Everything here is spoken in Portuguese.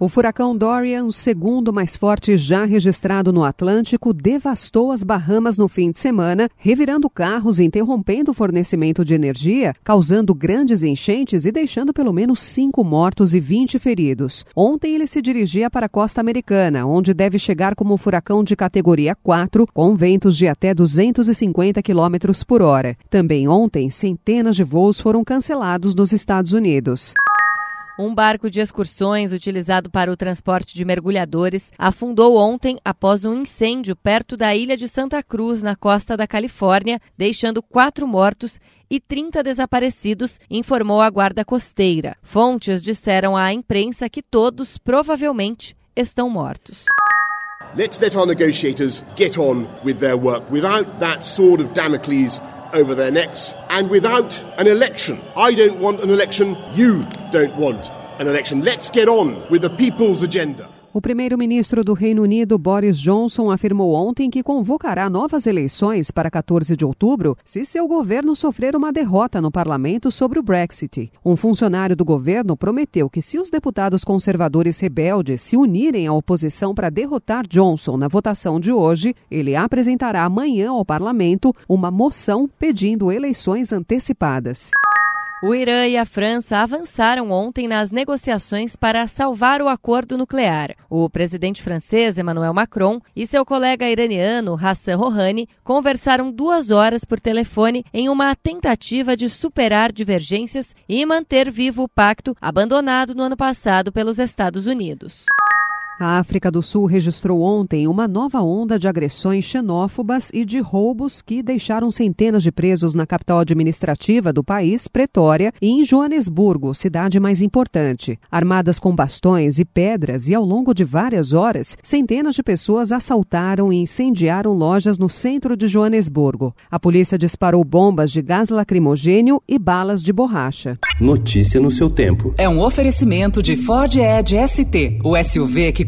O furacão Dorian, o segundo mais forte já registrado no Atlântico, devastou as Bahamas no fim de semana, revirando carros e interrompendo o fornecimento de energia, causando grandes enchentes e deixando pelo menos cinco mortos e 20 feridos. Ontem ele se dirigia para a costa americana, onde deve chegar como furacão de categoria 4, com ventos de até 250 km por hora. Também ontem, centenas de voos foram cancelados nos Estados Unidos. Um barco de excursões utilizado para o transporte de mergulhadores afundou ontem após um incêndio perto da ilha de Santa Cruz, na costa da Califórnia, deixando quatro mortos e 30 desaparecidos, informou a Guarda Costeira. Fontes disseram à imprensa que todos provavelmente estão mortos. Let's let our negotiators get on with their work without that sword of Damocles over their necks and without an election. I don't want an election, you don't want an election. Let's get on with the people's agenda. O primeiro-ministro do Reino Unido, Boris Johnson, afirmou ontem que convocará novas eleições para 14 de outubro se seu governo sofrer uma derrota no parlamento sobre o Brexit. Um funcionário do governo prometeu que, se os deputados conservadores rebeldes se unirem à oposição para derrotar Johnson na votação de hoje, ele apresentará amanhã ao parlamento uma moção pedindo eleições antecipadas. O Irã e a França avançaram ontem nas negociações para salvar o acordo nuclear. O presidente francês Emmanuel Macron e seu colega iraniano Hassan Rouhani conversaram duas horas por telefone em uma tentativa de superar divergências e manter vivo o pacto abandonado no ano passado pelos Estados Unidos. A África do Sul registrou ontem uma nova onda de agressões xenófobas e de roubos que deixaram centenas de presos na capital administrativa do país, Pretória, e em Joanesburgo, cidade mais importante. Armadas com bastões e pedras e ao longo de várias horas, centenas de pessoas assaltaram e incendiaram lojas no centro de Joanesburgo. A polícia disparou bombas de gás lacrimogênio e balas de borracha. Notícia no seu tempo. É um oferecimento de Ford Edge ST, o SUV que